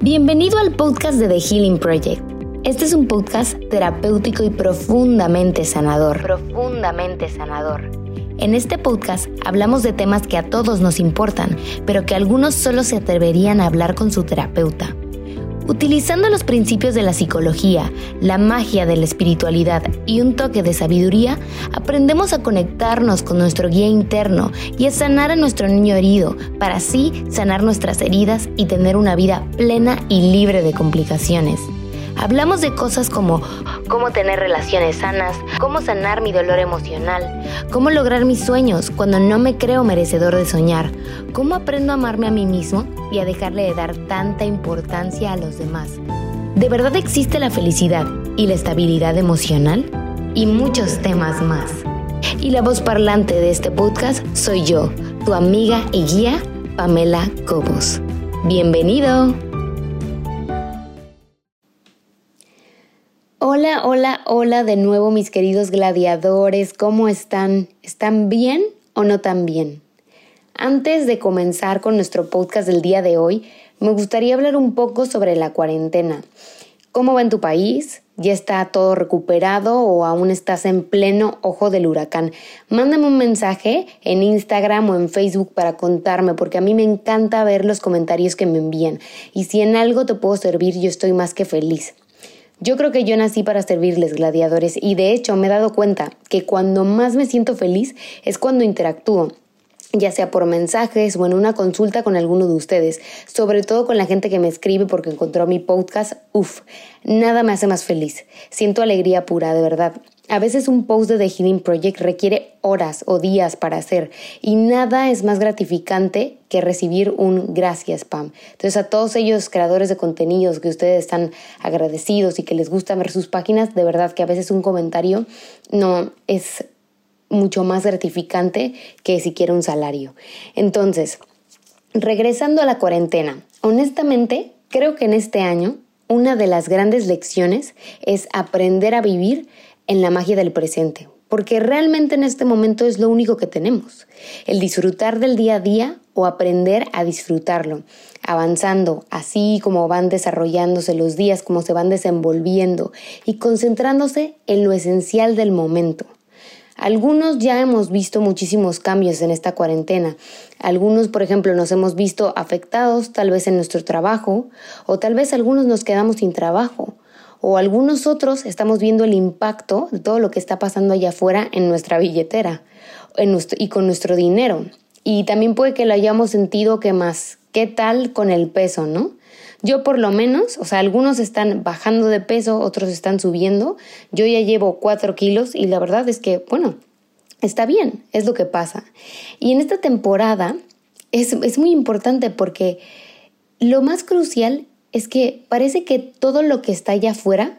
Bienvenido al podcast de The Healing Project. Este es un podcast terapéutico y profundamente sanador. Profundamente sanador. En este podcast hablamos de temas que a todos nos importan, pero que algunos solo se atreverían a hablar con su terapeuta. Utilizando los principios de la psicología, la magia de la espiritualidad y un toque de sabiduría, aprendemos a conectarnos con nuestro guía interno y a sanar a nuestro niño herido, para así sanar nuestras heridas y tener una vida plena y libre de complicaciones. Hablamos de cosas como cómo tener relaciones sanas, cómo sanar mi dolor emocional, cómo lograr mis sueños cuando no me creo merecedor de soñar, cómo aprendo a amarme a mí mismo y a dejarle de dar tanta importancia a los demás. ¿De verdad existe la felicidad y la estabilidad emocional? Y muchos temas más. Y la voz parlante de este podcast soy yo, tu amiga y guía, Pamela Cobos. Bienvenido. Hola, hola, hola de nuevo mis queridos gladiadores, ¿cómo están? ¿Están bien o no tan bien? Antes de comenzar con nuestro podcast del día de hoy, me gustaría hablar un poco sobre la cuarentena. ¿Cómo va en tu país? ¿Ya está todo recuperado o aún estás en pleno ojo del huracán? Mándame un mensaje en Instagram o en Facebook para contarme porque a mí me encanta ver los comentarios que me envían y si en algo te puedo servir yo estoy más que feliz. Yo creo que yo nací para servirles gladiadores y de hecho me he dado cuenta que cuando más me siento feliz es cuando interactúo ya sea por mensajes o en una consulta con alguno de ustedes, sobre todo con la gente que me escribe porque encontró mi podcast, uff, nada me hace más feliz. Siento alegría pura, de verdad. A veces un post de The Healing Project requiere horas o días para hacer y nada es más gratificante que recibir un gracias, Pam. Entonces a todos ellos creadores de contenidos que ustedes están agradecidos y que les gusta ver sus páginas, de verdad que a veces un comentario no es mucho más gratificante que siquiera un salario. Entonces, regresando a la cuarentena, honestamente creo que en este año una de las grandes lecciones es aprender a vivir en la magia del presente, porque realmente en este momento es lo único que tenemos, el disfrutar del día a día o aprender a disfrutarlo, avanzando así como van desarrollándose los días, como se van desenvolviendo y concentrándose en lo esencial del momento. Algunos ya hemos visto muchísimos cambios en esta cuarentena. Algunos, por ejemplo, nos hemos visto afectados tal vez en nuestro trabajo o tal vez algunos nos quedamos sin trabajo o algunos otros estamos viendo el impacto de todo lo que está pasando allá afuera en nuestra billetera y con nuestro dinero. Y también puede que lo hayamos sentido que más, ¿qué tal con el peso, no? Yo por lo menos, o sea, algunos están bajando de peso, otros están subiendo. Yo ya llevo cuatro kilos y la verdad es que, bueno, está bien, es lo que pasa. Y en esta temporada es, es muy importante porque lo más crucial es que parece que todo lo que está allá afuera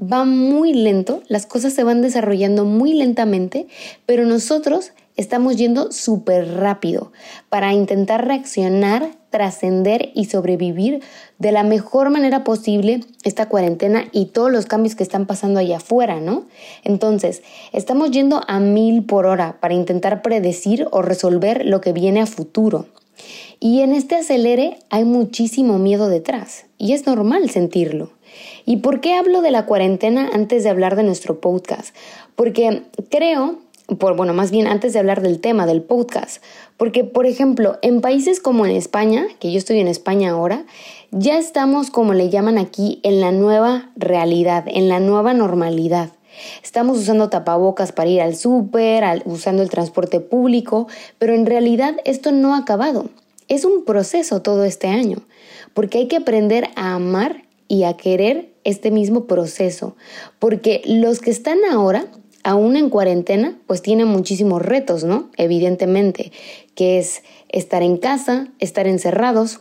va muy lento, las cosas se van desarrollando muy lentamente, pero nosotros estamos yendo súper rápido para intentar reaccionar, trascender y sobrevivir de la mejor manera posible esta cuarentena y todos los cambios que están pasando allá afuera, ¿no? Entonces, estamos yendo a mil por hora para intentar predecir o resolver lo que viene a futuro. Y en este acelere hay muchísimo miedo detrás y es normal sentirlo. ¿Y por qué hablo de la cuarentena antes de hablar de nuestro podcast? Porque creo, por, bueno, más bien antes de hablar del tema del podcast, porque por ejemplo, en países como en España, que yo estoy en España ahora, ya estamos, como le llaman aquí, en la nueva realidad, en la nueva normalidad. Estamos usando tapabocas para ir al súper, usando el transporte público, pero en realidad esto no ha acabado. Es un proceso todo este año, porque hay que aprender a amar y a querer este mismo proceso, porque los que están ahora, aún en cuarentena, pues tienen muchísimos retos, ¿no? Evidentemente, que es estar en casa, estar encerrados,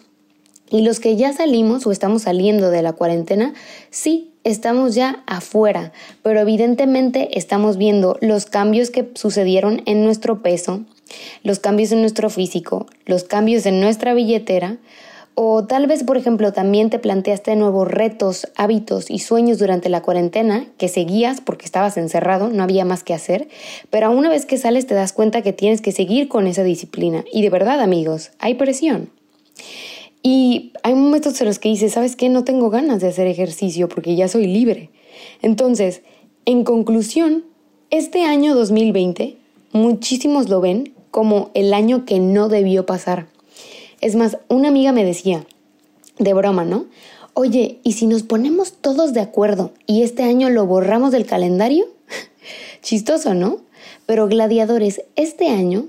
y los que ya salimos o estamos saliendo de la cuarentena, sí, estamos ya afuera, pero evidentemente estamos viendo los cambios que sucedieron en nuestro peso, los cambios en nuestro físico, los cambios en nuestra billetera, o tal vez, por ejemplo, también te planteaste nuevos retos, hábitos y sueños durante la cuarentena que seguías porque estabas encerrado, no había más que hacer, pero una vez que sales te das cuenta que tienes que seguir con esa disciplina. Y de verdad, amigos, hay presión. Y hay momentos en los que dices, ¿sabes qué? No tengo ganas de hacer ejercicio porque ya soy libre. Entonces, en conclusión, este año 2020, muchísimos lo ven como el año que no debió pasar. Es más, una amiga me decía, de broma, ¿no? Oye, ¿y si nos ponemos todos de acuerdo y este año lo borramos del calendario? Chistoso, ¿no? Pero gladiadores, este año,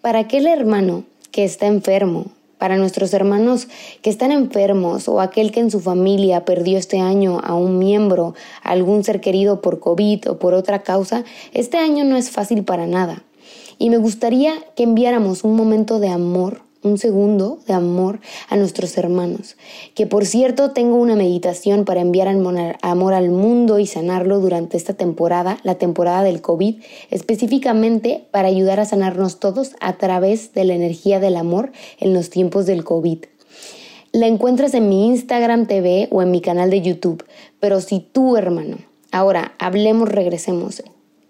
para aquel hermano que está enfermo, para nuestros hermanos que están enfermos o aquel que en su familia perdió este año a un miembro, a algún ser querido por COVID o por otra causa, este año no es fácil para nada. Y me gustaría que enviáramos un momento de amor un segundo de amor a nuestros hermanos. Que por cierto tengo una meditación para enviar amor al mundo y sanarlo durante esta temporada, la temporada del COVID, específicamente para ayudar a sanarnos todos a través de la energía del amor en los tiempos del COVID. La encuentras en mi Instagram TV o en mi canal de YouTube. Pero si tú, hermano, ahora hablemos, regresemos.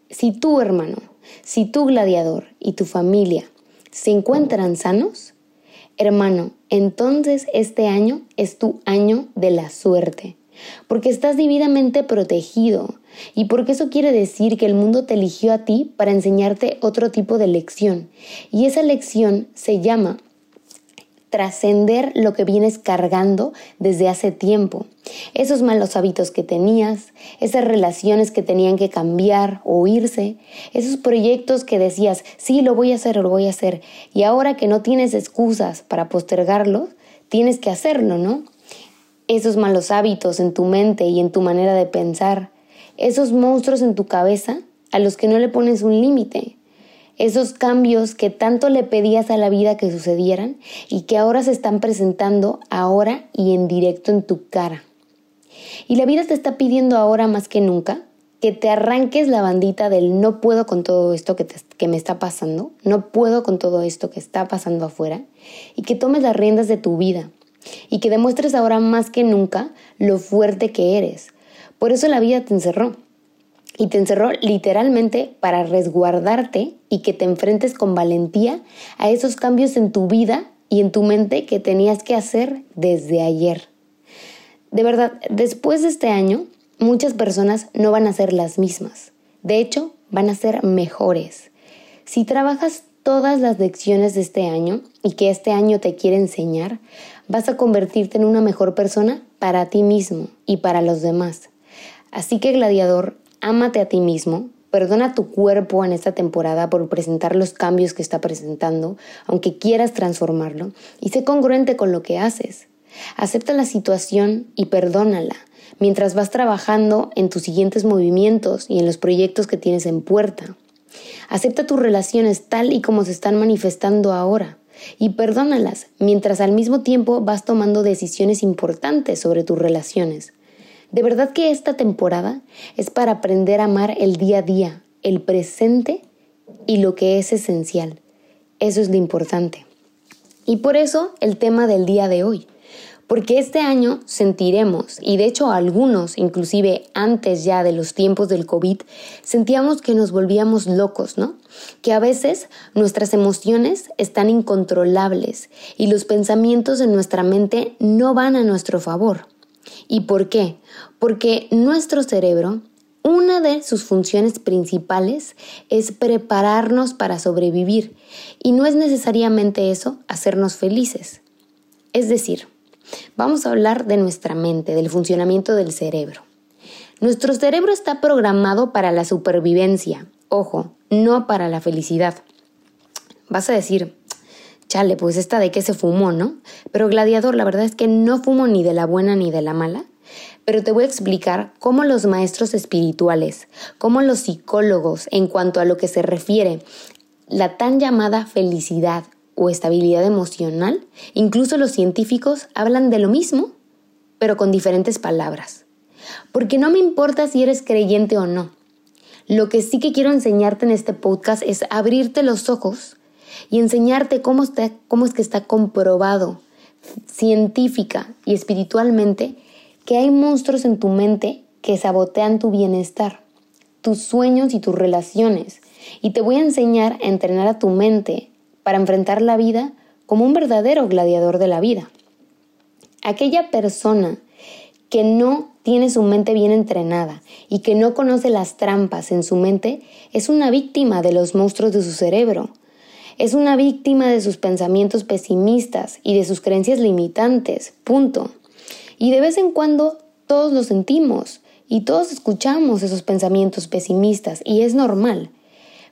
Si tú, hermano, si tu gladiador y tu familia se encuentran sanos, Hermano, entonces este año es tu año de la suerte, porque estás divinamente protegido y porque eso quiere decir que el mundo te eligió a ti para enseñarte otro tipo de lección. Y esa lección se llama trascender lo que vienes cargando desde hace tiempo. Esos malos hábitos que tenías, esas relaciones que tenían que cambiar o irse, esos proyectos que decías, sí, lo voy a hacer, lo voy a hacer, y ahora que no tienes excusas para postergarlo, tienes que hacerlo, ¿no? Esos malos hábitos en tu mente y en tu manera de pensar, esos monstruos en tu cabeza a los que no le pones un límite, esos cambios que tanto le pedías a la vida que sucedieran y que ahora se están presentando ahora y en directo en tu cara. Y la vida te está pidiendo ahora más que nunca que te arranques la bandita del no puedo con todo esto que, que me está pasando, no puedo con todo esto que está pasando afuera, y que tomes las riendas de tu vida, y que demuestres ahora más que nunca lo fuerte que eres. Por eso la vida te encerró y te encerró literalmente para resguardarte y que te enfrentes con valentía a esos cambios en tu vida y en tu mente que tenías que hacer desde ayer. De verdad, después de este año, muchas personas no van a ser las mismas. De hecho, van a ser mejores. Si trabajas todas las lecciones de este año y que este año te quiere enseñar, vas a convertirte en una mejor persona para ti mismo y para los demás. Así que, gladiador, ámate a ti mismo, perdona a tu cuerpo en esta temporada por presentar los cambios que está presentando, aunque quieras transformarlo, y sé congruente con lo que haces. Acepta la situación y perdónala mientras vas trabajando en tus siguientes movimientos y en los proyectos que tienes en puerta. Acepta tus relaciones tal y como se están manifestando ahora y perdónalas mientras al mismo tiempo vas tomando decisiones importantes sobre tus relaciones. De verdad que esta temporada es para aprender a amar el día a día, el presente y lo que es esencial. Eso es lo importante. Y por eso el tema del día de hoy. Porque este año sentiremos, y de hecho algunos, inclusive antes ya de los tiempos del COVID, sentíamos que nos volvíamos locos, ¿no? Que a veces nuestras emociones están incontrolables y los pensamientos en nuestra mente no van a nuestro favor. ¿Y por qué? Porque nuestro cerebro, una de sus funciones principales es prepararnos para sobrevivir y no es necesariamente eso hacernos felices. Es decir, vamos a hablar de nuestra mente, del funcionamiento del cerebro. Nuestro cerebro está programado para la supervivencia, ojo, no para la felicidad. Vas a decir, chale, pues esta de qué se fumó, ¿no? Pero gladiador, la verdad es que no fumo ni de la buena ni de la mala, pero te voy a explicar cómo los maestros espirituales, cómo los psicólogos, en cuanto a lo que se refiere la tan llamada felicidad o estabilidad emocional, incluso los científicos hablan de lo mismo, pero con diferentes palabras. Porque no me importa si eres creyente o no. Lo que sí que quiero enseñarte en este podcast es abrirte los ojos y enseñarte cómo, está, cómo es que está comprobado científica y espiritualmente que hay monstruos en tu mente que sabotean tu bienestar, tus sueños y tus relaciones. Y te voy a enseñar a entrenar a tu mente para enfrentar la vida como un verdadero gladiador de la vida. Aquella persona que no tiene su mente bien entrenada y que no conoce las trampas en su mente es una víctima de los monstruos de su cerebro. Es una víctima de sus pensamientos pesimistas y de sus creencias limitantes. Punto. Y de vez en cuando todos lo sentimos y todos escuchamos esos pensamientos pesimistas y es normal.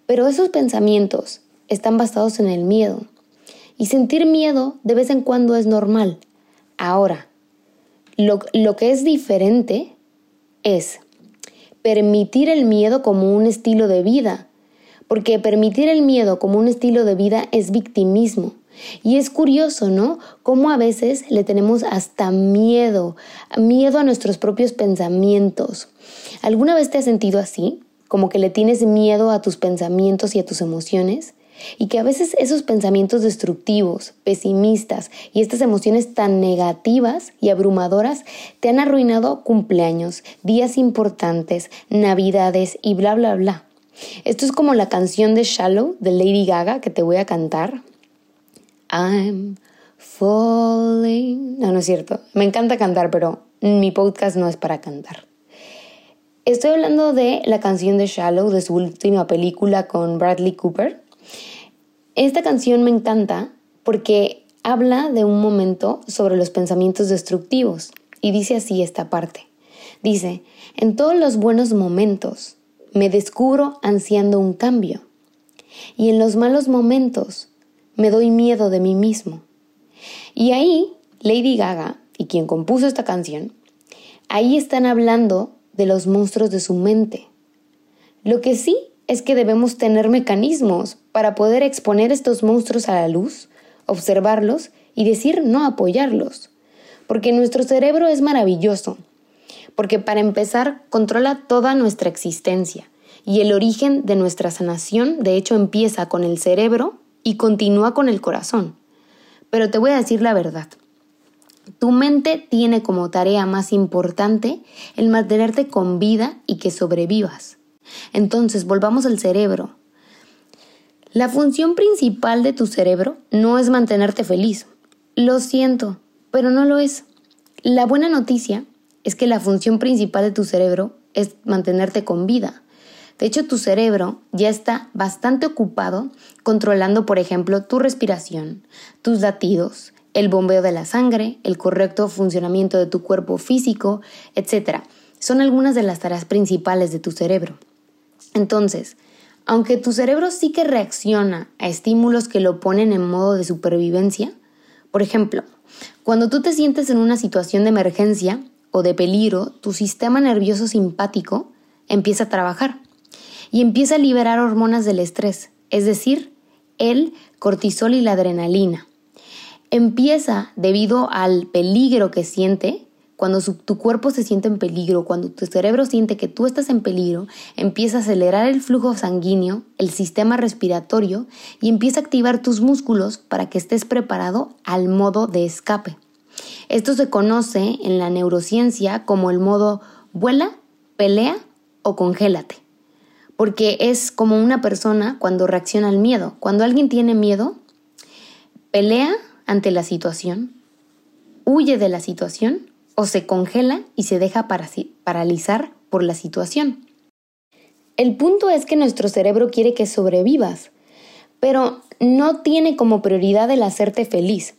Pero esos pensamientos están basados en el miedo. Y sentir miedo de vez en cuando es normal. Ahora, lo, que es diferente es permitir el miedo como un estilo de vida, porque permitir el miedo como un estilo de vida es victimismo. Y es curioso, ¿no? Cómo a veces le tenemos hasta miedo, miedo a nuestros propios pensamientos. ¿Alguna vez te has sentido así? Como que le tienes miedo a tus pensamientos y a tus emociones y que a veces esos pensamientos destructivos, pesimistas y estas emociones tan negativas y abrumadoras te han arruinado cumpleaños, días importantes, navidades y bla, bla, bla. Esto es como la canción de Shallow de Lady Gaga que te voy a cantar. I'm falling. No, no es cierto. Me encanta cantar, pero mi podcast no es para cantar. Estoy hablando de la canción de Shallow de su última película con Bradley Cooper. Esta canción me encanta porque habla de un momento sobre los pensamientos destructivos y dice así esta parte. Dice, en todos los buenos momentos me descubro ansiando un cambio y en los malos momentos me doy miedo de mí mismo. Y ahí Lady Gaga y quien compuso esta canción, ahí están hablando de los monstruos de su mente. Lo que sí es que debemos tener mecanismos para poder exponer estos monstruos a la luz, observarlos y decir no apoyarlos. Porque nuestro cerebro es maravilloso. Porque para empezar controla toda nuestra existencia. Y el origen de nuestra sanación de hecho empieza con el cerebro y continúa con el corazón. Pero te voy a decir la verdad. Tu mente tiene como tarea más importante el mantenerte con vida y que sobrevivas. Entonces, volvamos al cerebro. La función principal de tu cerebro no es mantenerte feliz. Lo siento, pero no lo es. La buena noticia es que la función principal de tu cerebro es mantenerte con vida. De hecho, tu cerebro ya está bastante ocupado controlando, por ejemplo, tu respiración, tus latidos, el bombeo de la sangre, el correcto funcionamiento de tu cuerpo físico, etc. Son algunas de las tareas principales de tu cerebro. Entonces, aunque tu cerebro sí que reacciona a estímulos que lo ponen en modo de supervivencia, por ejemplo, cuando tú te sientes en una situación de emergencia o de peligro, tu sistema nervioso simpático empieza a trabajar y empieza a liberar hormonas del estrés, es decir, el cortisol y la adrenalina. Empieza, debido al peligro que siente, cuando tu cuerpo se siente en peligro, cuando tu cerebro siente que tú estás en peligro, empieza a acelerar el flujo sanguíneo, el sistema respiratorio y empieza a activar tus músculos para que estés preparado al modo de escape. Esto se conoce en la neurociencia como el modo vuela, pelea o congélate. Porque es como una persona cuando reacciona al miedo. Cuando alguien tiene miedo, pelea ante la situación, huye de la situación o se congela y se deja paralizar por la situación. El punto es que nuestro cerebro quiere que sobrevivas, pero no tiene como prioridad el hacerte feliz.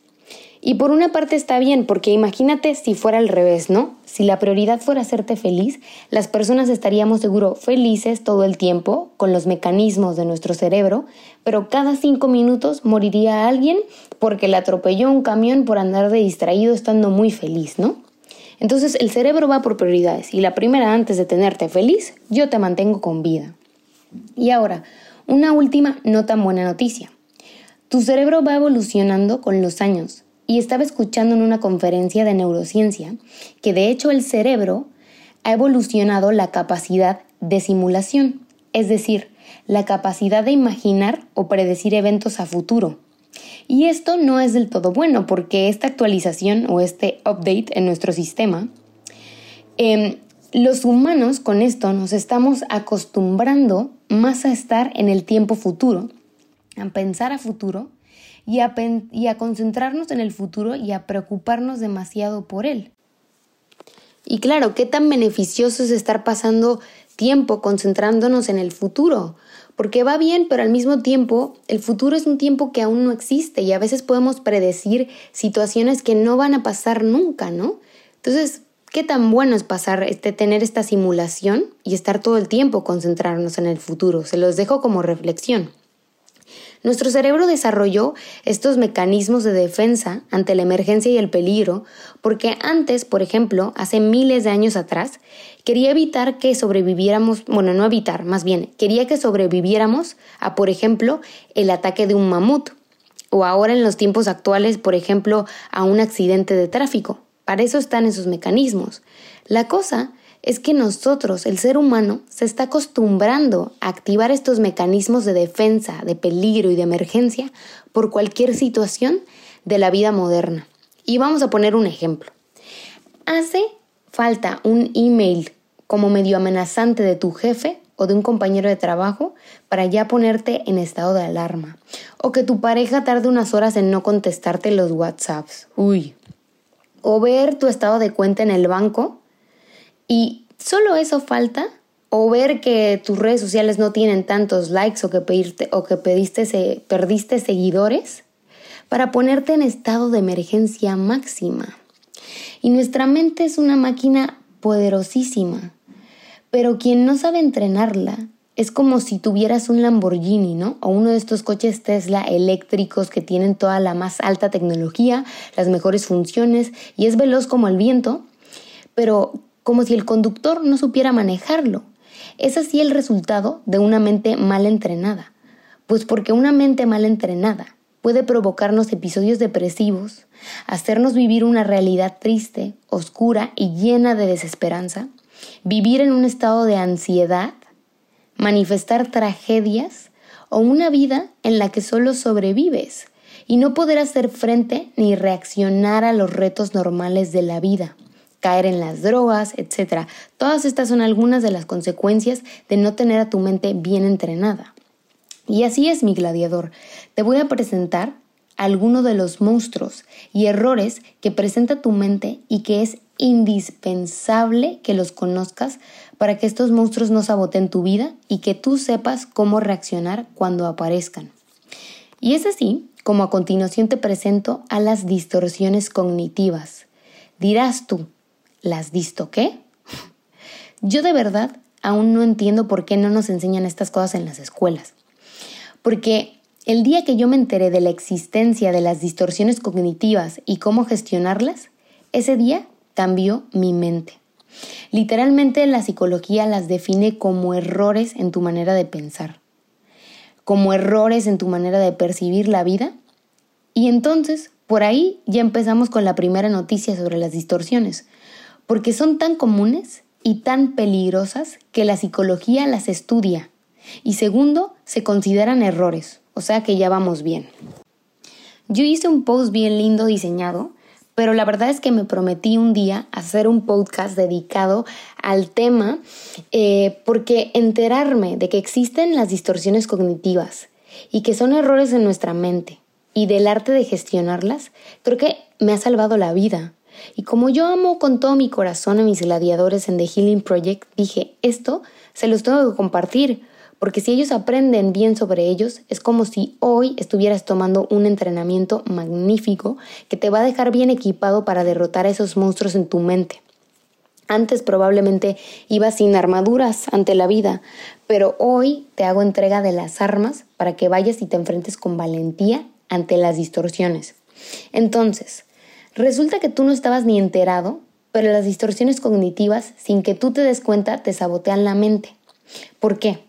Y por una parte está bien, porque imagínate si fuera al revés, ¿no? Si la prioridad fuera hacerte feliz, las personas estaríamos seguro felices todo el tiempo con los mecanismos de nuestro cerebro, pero cada cinco minutos moriría alguien porque le atropelló un camión por andar de distraído estando muy feliz, ¿no? Entonces el cerebro va por prioridades y la primera antes de tenerte feliz, yo te mantengo con vida. Y ahora, una última no tan buena noticia. Tu cerebro va evolucionando con los años y estaba escuchando en una conferencia de neurociencia que de hecho el cerebro ha evolucionado la capacidad de simulación, es decir, la capacidad de imaginar o predecir eventos a futuro. Y esto no es del todo bueno porque esta actualización o este update en nuestro sistema, em, los humanos con esto nos estamos acostumbrando más a estar en el tiempo futuro, a pensar a futuro y a, y a concentrarnos en el futuro y a preocuparnos demasiado por él. Y claro, ¿qué tan beneficioso es estar pasando tiempo concentrándonos en el futuro? Porque va bien, pero al mismo tiempo el futuro es un tiempo que aún no existe y a veces podemos predecir situaciones que no van a pasar nunca, ¿no? Entonces, ¿qué tan bueno es pasar, este, tener esta simulación y estar todo el tiempo concentrarnos en el futuro? Se los dejo como reflexión. Nuestro cerebro desarrolló estos mecanismos de defensa ante la emergencia y el peligro porque antes, por ejemplo, hace miles de años atrás, quería evitar que sobreviviéramos, bueno, no evitar, más bien, quería que sobreviviéramos a, por ejemplo, el ataque de un mamut o ahora en los tiempos actuales, por ejemplo, a un accidente de tráfico. Para eso están esos mecanismos. La cosa es que nosotros, el ser humano, se está acostumbrando a activar estos mecanismos de defensa, de peligro y de emergencia por cualquier situación de la vida moderna. Y vamos a poner un ejemplo. Hace falta un email como medio amenazante de tu jefe o de un compañero de trabajo para ya ponerte en estado de alarma. O que tu pareja tarde unas horas en no contestarte los WhatsApps. Uy. O ver tu estado de cuenta en el banco y solo eso falta, o ver que tus redes sociales no tienen tantos likes o que, pedirte, o que pediste, perdiste seguidores, para ponerte en estado de emergencia máxima. Y nuestra mente es una máquina poderosísima, pero quien no sabe entrenarla es como si tuvieras un Lamborghini, ¿no? O uno de estos coches Tesla eléctricos que tienen toda la más alta tecnología, las mejores funciones y es veloz como el viento, pero como si el conductor no supiera manejarlo. Es así el resultado de una mente mal entrenada, pues porque una mente mal entrenada puede provocarnos episodios depresivos, hacernos vivir una realidad triste, oscura y llena de desesperanza, vivir en un estado de ansiedad, manifestar tragedias o una vida en la que solo sobrevives y no poder hacer frente ni reaccionar a los retos normales de la vida caer en las drogas, etc. Todas estas son algunas de las consecuencias de no tener a tu mente bien entrenada. Y así es mi gladiador. Te voy a presentar algunos de los monstruos y errores que presenta tu mente y que es indispensable que los conozcas para que estos monstruos no saboten tu vida y que tú sepas cómo reaccionar cuando aparezcan. Y es así como a continuación te presento a las distorsiones cognitivas. Dirás tú, ¿Las visto qué? Yo de verdad aún no entiendo por qué no nos enseñan estas cosas en las escuelas. Porque el día que yo me enteré de la existencia de las distorsiones cognitivas y cómo gestionarlas, ese día cambió mi mente. Literalmente la psicología las define como errores en tu manera de pensar, como errores en tu manera de percibir la vida. Y entonces, por ahí ya empezamos con la primera noticia sobre las distorsiones, porque son tan comunes y tan peligrosas que la psicología las estudia. Y segundo, se consideran errores, o sea que ya vamos bien. Yo hice un post bien lindo diseñado, pero la verdad es que me prometí un día hacer un podcast dedicado al tema eh, porque enterarme de que existen las distorsiones cognitivas y que son errores en nuestra mente y del arte de gestionarlas, creo que me ha salvado la vida. Y como yo amo con todo mi corazón a mis gladiadores en The Healing Project, dije, esto se los tengo que compartir, porque si ellos aprenden bien sobre ellos, es como si hoy estuvieras tomando un entrenamiento magnífico que te va a dejar bien equipado para derrotar a esos monstruos en tu mente. Antes probablemente ibas sin armaduras ante la vida, pero hoy te hago entrega de las armas para que vayas y te enfrentes con valentía ante las distorsiones. Entonces, Resulta que tú no estabas ni enterado, pero las distorsiones cognitivas, sin que tú te des cuenta, te sabotean la mente. ¿Por qué?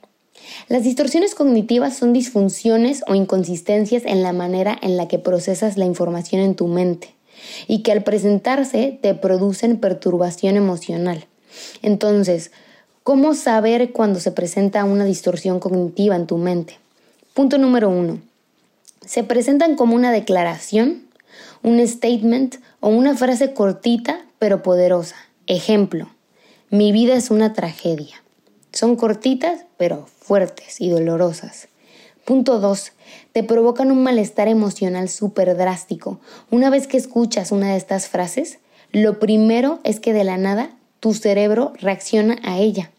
Las distorsiones cognitivas son disfunciones o inconsistencias en la manera en la que procesas la información en tu mente y que al presentarse te producen perturbación emocional. Entonces, ¿cómo saber cuando se presenta una distorsión cognitiva en tu mente? Punto número uno. Se presentan como una declaración un statement o una frase cortita pero poderosa. Ejemplo, mi vida es una tragedia. Son cortitas pero fuertes y dolorosas. Punto 2. Te provocan un malestar emocional súper drástico. Una vez que escuchas una de estas frases, lo primero es que de la nada tu cerebro reacciona a ella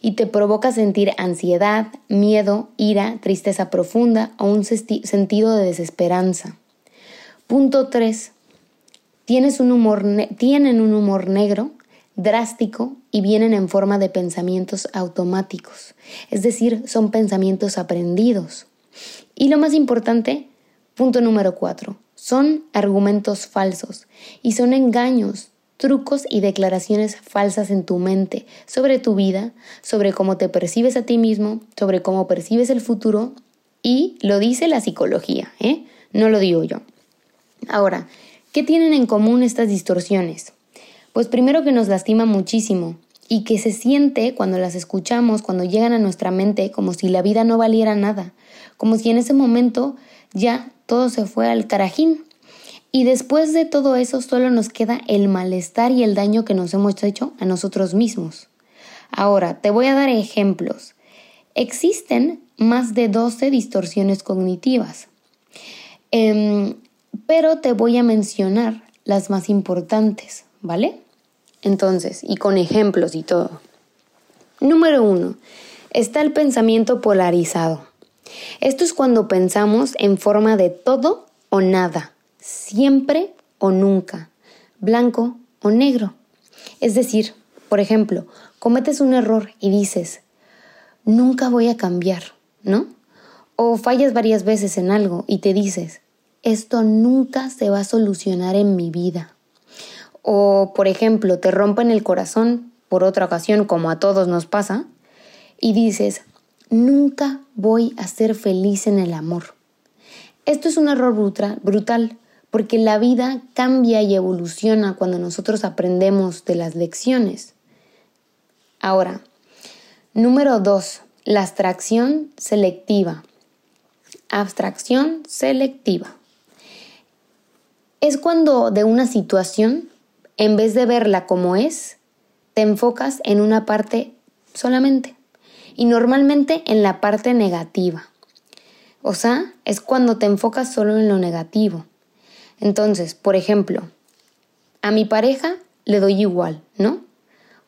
y te provoca sentir ansiedad, miedo, ira, tristeza profunda o un sentido de desesperanza. Punto 3. Tienes un humor tienen un humor negro, drástico y vienen en forma de pensamientos automáticos, es decir, son pensamientos aprendidos. Y lo más importante, punto número 4, son argumentos falsos y son engaños, trucos y declaraciones falsas en tu mente sobre tu vida, sobre cómo te percibes a ti mismo, sobre cómo percibes el futuro y lo dice la psicología, ¿eh? no lo digo yo. Ahora, ¿qué tienen en común estas distorsiones? Pues primero que nos lastima muchísimo y que se siente cuando las escuchamos, cuando llegan a nuestra mente, como si la vida no valiera nada, como si en ese momento ya todo se fue al carajín, y después de todo eso solo nos queda el malestar y el daño que nos hemos hecho a nosotros mismos. Ahora, te voy a dar ejemplos. Existen más de 12 distorsiones cognitivas, em, pero te voy a mencionar las más importantes, ¿vale? Entonces, y con ejemplos y todo. Número uno, está el pensamiento polarizado. Esto es cuando pensamos en forma de todo o nada siempre o nunca, blanco o negro. Es decir, por ejemplo, cometes un error y dices, nunca voy a cambiar, ¿no? O fallas varias veces en algo y te dices, esto nunca se va a solucionar en mi vida. O, por ejemplo, te rompen el corazón por otra ocasión, como a todos nos pasa, y dices, nunca voy a ser feliz en el amor. Esto es un error brutal, porque la vida cambia y evoluciona cuando nosotros aprendemos de las lecciones. Ahora, número dos, la abstracción selectiva. Abstracción selectiva. Es cuando de una situación, en vez de verla como es, te enfocas en una parte solamente y normalmente en la parte negativa. O sea, es cuando te enfocas solo en lo negativo. Entonces, por ejemplo, a mi pareja le doy igual, ¿no?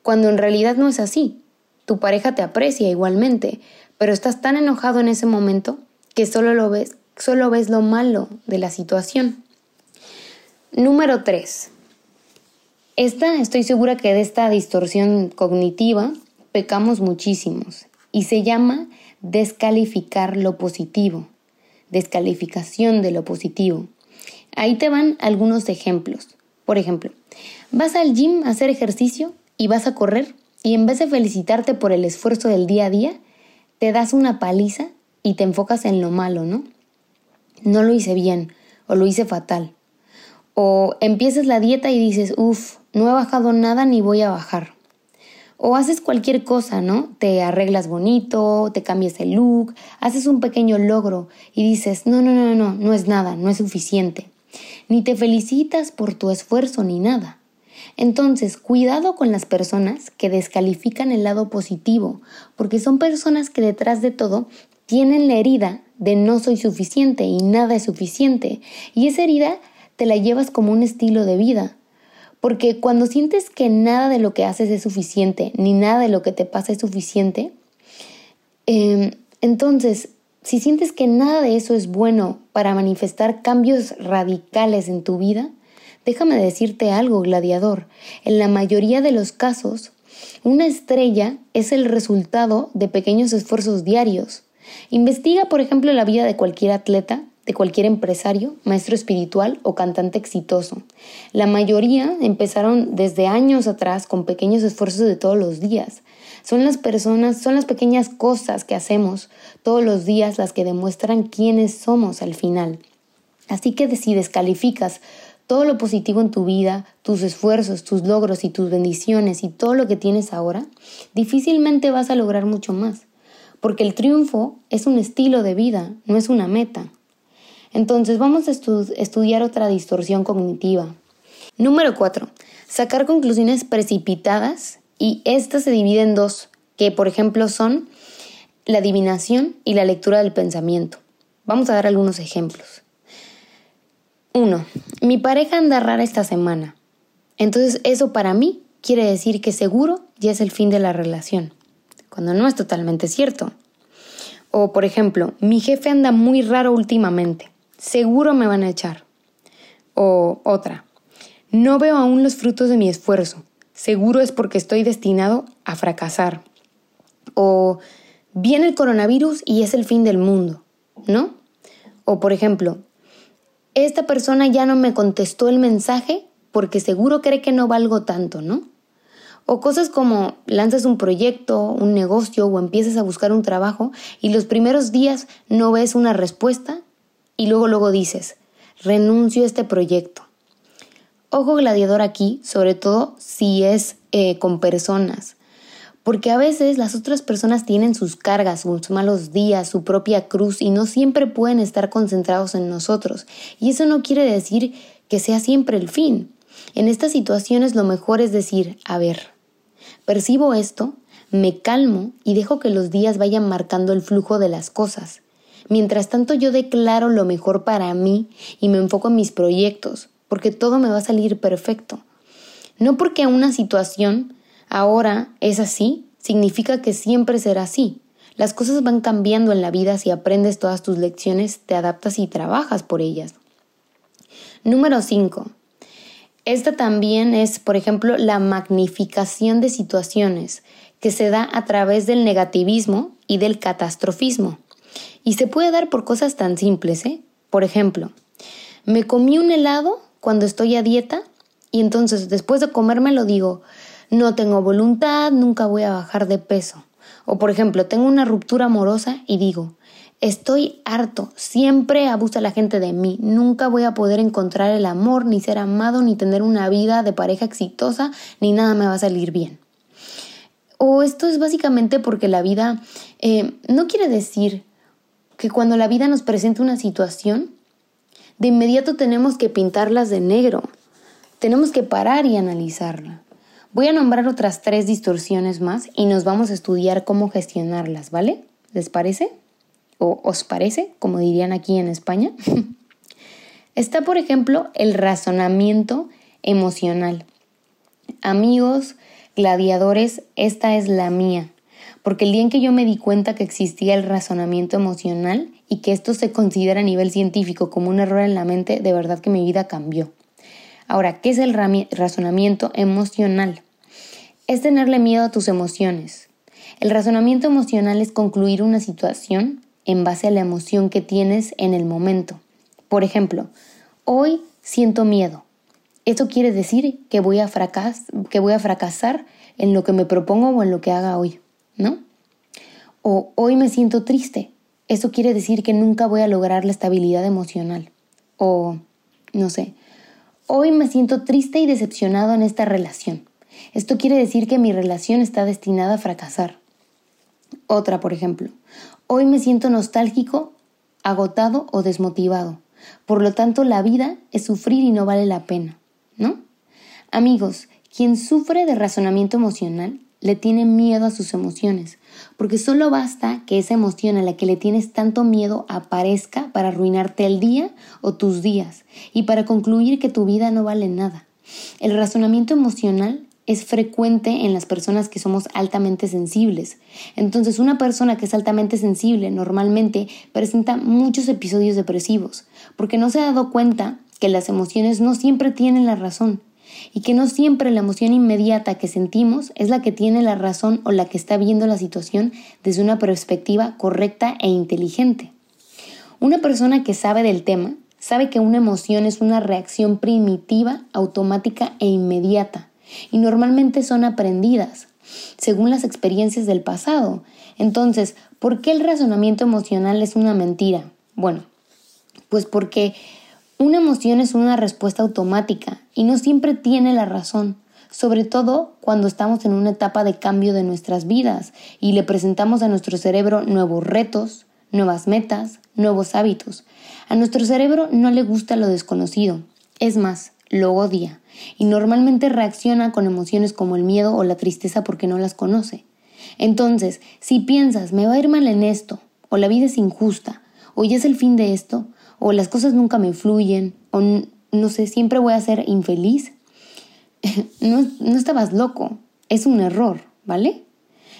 Cuando en realidad no es así. Tu pareja te aprecia igualmente, pero estás tan enojado en ese momento que solo lo ves, solo ves lo malo de la situación. Número 3. Esta, estoy segura que de esta distorsión cognitiva pecamos muchísimos y se llama descalificar lo positivo, descalificación de lo positivo. Ahí te van algunos ejemplos. Por ejemplo, vas al gym a hacer ejercicio y vas a correr y en vez de felicitarte por el esfuerzo del día a día, te das una paliza y te enfocas en lo malo, ¿no? No lo hice bien o lo hice fatal. O empiezas la dieta y dices, uff, no he bajado nada ni voy a bajar. O haces cualquier cosa, ¿no? Te arreglas bonito, te cambias el look, haces un pequeño logro y dices, no, no, no, no, no es nada, no es suficiente ni te felicitas por tu esfuerzo ni nada. Entonces, cuidado con las personas que descalifican el lado positivo, porque son personas que detrás de todo tienen la herida de no soy suficiente y nada es suficiente, y esa herida te la llevas como un estilo de vida. Porque cuando sientes que nada de lo que haces es suficiente, ni nada de lo que te pasa es suficiente, em, entonces si sientes que nada de eso es bueno para manifestar cambios radicales en tu vida, déjame decirte algo, gladiador. En la mayoría de los casos, una estrella es el resultado de pequeños esfuerzos diarios. Investiga, por ejemplo, la vida de cualquier atleta, de cualquier empresario, maestro espiritual o cantante exitoso. La mayoría empezaron desde años atrás con pequeños esfuerzos de todos los días. Son las personas, son las pequeñas cosas que hacemos todos los días las que demuestran quiénes somos al final. Así que si descalificas todo lo positivo en tu vida, tus esfuerzos, tus logros y tus bendiciones y todo lo que tienes ahora, difícilmente vas a lograr mucho más, porque el triunfo es un estilo de vida, no es una meta. Entonces vamos a estudiar otra distorsión cognitiva. Número 4. Sacar conclusiones precipitadas y esta se divide en dos, que por ejemplo son la adivinación y la lectura del pensamiento. Vamos a dar algunos ejemplos. 1. Mi pareja anda rara esta semana. Entonces eso para mí quiere decir que seguro ya es el fin de la relación, cuando no es totalmente cierto. O por ejemplo, mi jefe anda muy raro últimamente, seguro me van a echar. O otra, no veo aún los frutos de mi esfuerzo, seguro es porque estoy destinado a fracasar. O viene el coronavirus y es el fin del mundo, ¿no? O por ejemplo, esta persona ya no me contestó el mensaje porque seguro cree que no valgo tanto, ¿no? O cosas como lanzas un proyecto, un negocio o empiezas a buscar un trabajo y los primeros días no ves una respuesta y luego luego dices, renuncio a este proyecto. Ojo gladiador aquí, sobre todo si es eh, con personas, porque a veces las otras personas tienen sus cargas, sus malos días, su propia cruz y no siempre pueden estar concentrados en nosotros. Y eso no quiere decir que sea siempre el fin. En estas situaciones lo mejor es decir, a ver, percibo esto, me calmo y dejo que los días vayan marcando el flujo de las cosas. Mientras tanto yo declaro lo mejor para mí y me enfoco en mis proyectos, porque todo me va a salir perfecto. No porque una situación ahora es así, significa que siempre será así. Las cosas van cambiando en la vida si aprendes todas tus lecciones, te adaptas y trabajas por ellas. Número 5. Esta también es, por ejemplo, la magnificación de situaciones que se da a través del negativismo y del catastrofismo. Y se puede dar por cosas tan simples, ¿eh? Por ejemplo, me comí un helado cuando estoy a dieta y entonces después de comérmelo digo, no tengo voluntad, nunca voy a bajar de peso. O por ejemplo, tengo una ruptura amorosa y digo, Estoy harto, siempre abusa la gente de mí, nunca voy a poder encontrar el amor, ni ser amado, ni tener una vida de pareja exitosa, ni nada me va a salir bien. O esto es básicamente porque la vida eh, no quiere decir que cuando la vida nos presenta una situación, de inmediato tenemos que pintarlas de negro, tenemos que parar y analizarla. Voy a nombrar otras tres distorsiones más y nos vamos a estudiar cómo gestionarlas, ¿vale? ¿Les parece? o os parece, como dirían aquí en España. Está, por ejemplo, el razonamiento emocional. Amigos, gladiadores, esta es la mía, porque el día en que yo me di cuenta que existía el razonamiento emocional y que esto se considera a nivel científico como un error en la mente, de verdad que mi vida cambió. Ahora, ¿qué es el razonamiento emocional? Es tenerle miedo a tus emociones. El razonamiento emocional es concluir una situación en base a la emoción que tienes en el momento. Por ejemplo, hoy siento miedo. Esto quiere decir que voy a, que voy a fracasar en lo que me propongo o en lo que haga hoy, ¿no? O hoy me siento triste. Eso quiere decir que nunca voy a lograr la estabilidad emocional. O, no sé, hoy me siento triste y decepcionado en esta relación. Esto quiere decir que mi relación está destinada a fracasar. Otra, por ejemplo, Hoy me siento nostálgico, agotado o desmotivado. Por lo tanto, la vida es sufrir y no vale la pena, ¿no? Amigos, quien sufre de razonamiento emocional le tiene miedo a sus emociones, porque solo basta que esa emoción a la que le tienes tanto miedo aparezca para arruinarte el día o tus días y para concluir que tu vida no vale nada. El razonamiento emocional es frecuente en las personas que somos altamente sensibles. Entonces, una persona que es altamente sensible normalmente presenta muchos episodios depresivos, porque no se ha dado cuenta que las emociones no siempre tienen la razón y que no siempre la emoción inmediata que sentimos es la que tiene la razón o la que está viendo la situación desde una perspectiva correcta e inteligente. Una persona que sabe del tema sabe que una emoción es una reacción primitiva, automática e inmediata y normalmente son aprendidas según las experiencias del pasado. Entonces, ¿por qué el razonamiento emocional es una mentira? Bueno, pues porque una emoción es una respuesta automática y no siempre tiene la razón, sobre todo cuando estamos en una etapa de cambio de nuestras vidas y le presentamos a nuestro cerebro nuevos retos, nuevas metas, nuevos hábitos. A nuestro cerebro no le gusta lo desconocido, es más, lo odia y normalmente reacciona con emociones como el miedo o la tristeza porque no las conoce. Entonces, si piensas, me va a ir mal en esto, o la vida es injusta, o ya es el fin de esto, o las cosas nunca me fluyen, o no sé, siempre voy a ser infeliz, no, no estabas loco, es un error, ¿vale?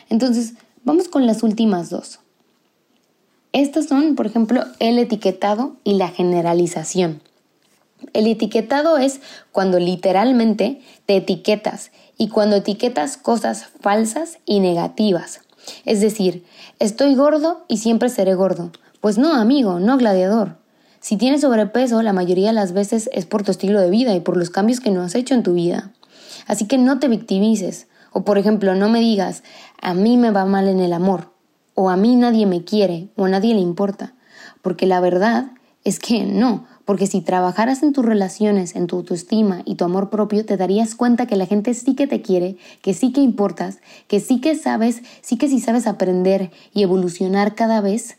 Entonces, vamos con las últimas dos. Estas son, por ejemplo, el etiquetado y la generalización. El etiquetado es cuando literalmente te etiquetas y cuando etiquetas cosas falsas y negativas. Es decir, estoy gordo y siempre seré gordo. Pues no, amigo, no gladiador. Si tienes sobrepeso, la mayoría de las veces es por tu estilo de vida y por los cambios que no has hecho en tu vida. Así que no te victimices. O por ejemplo, no me digas, a mí me va mal en el amor, o a mí nadie me quiere, o a nadie le importa. Porque la verdad es que no, porque si trabajaras en tus relaciones, en tu autoestima y tu amor propio, te darías cuenta que la gente sí que te quiere, que sí que importas, que sí que sabes, sí que sí sabes aprender y evolucionar cada vez.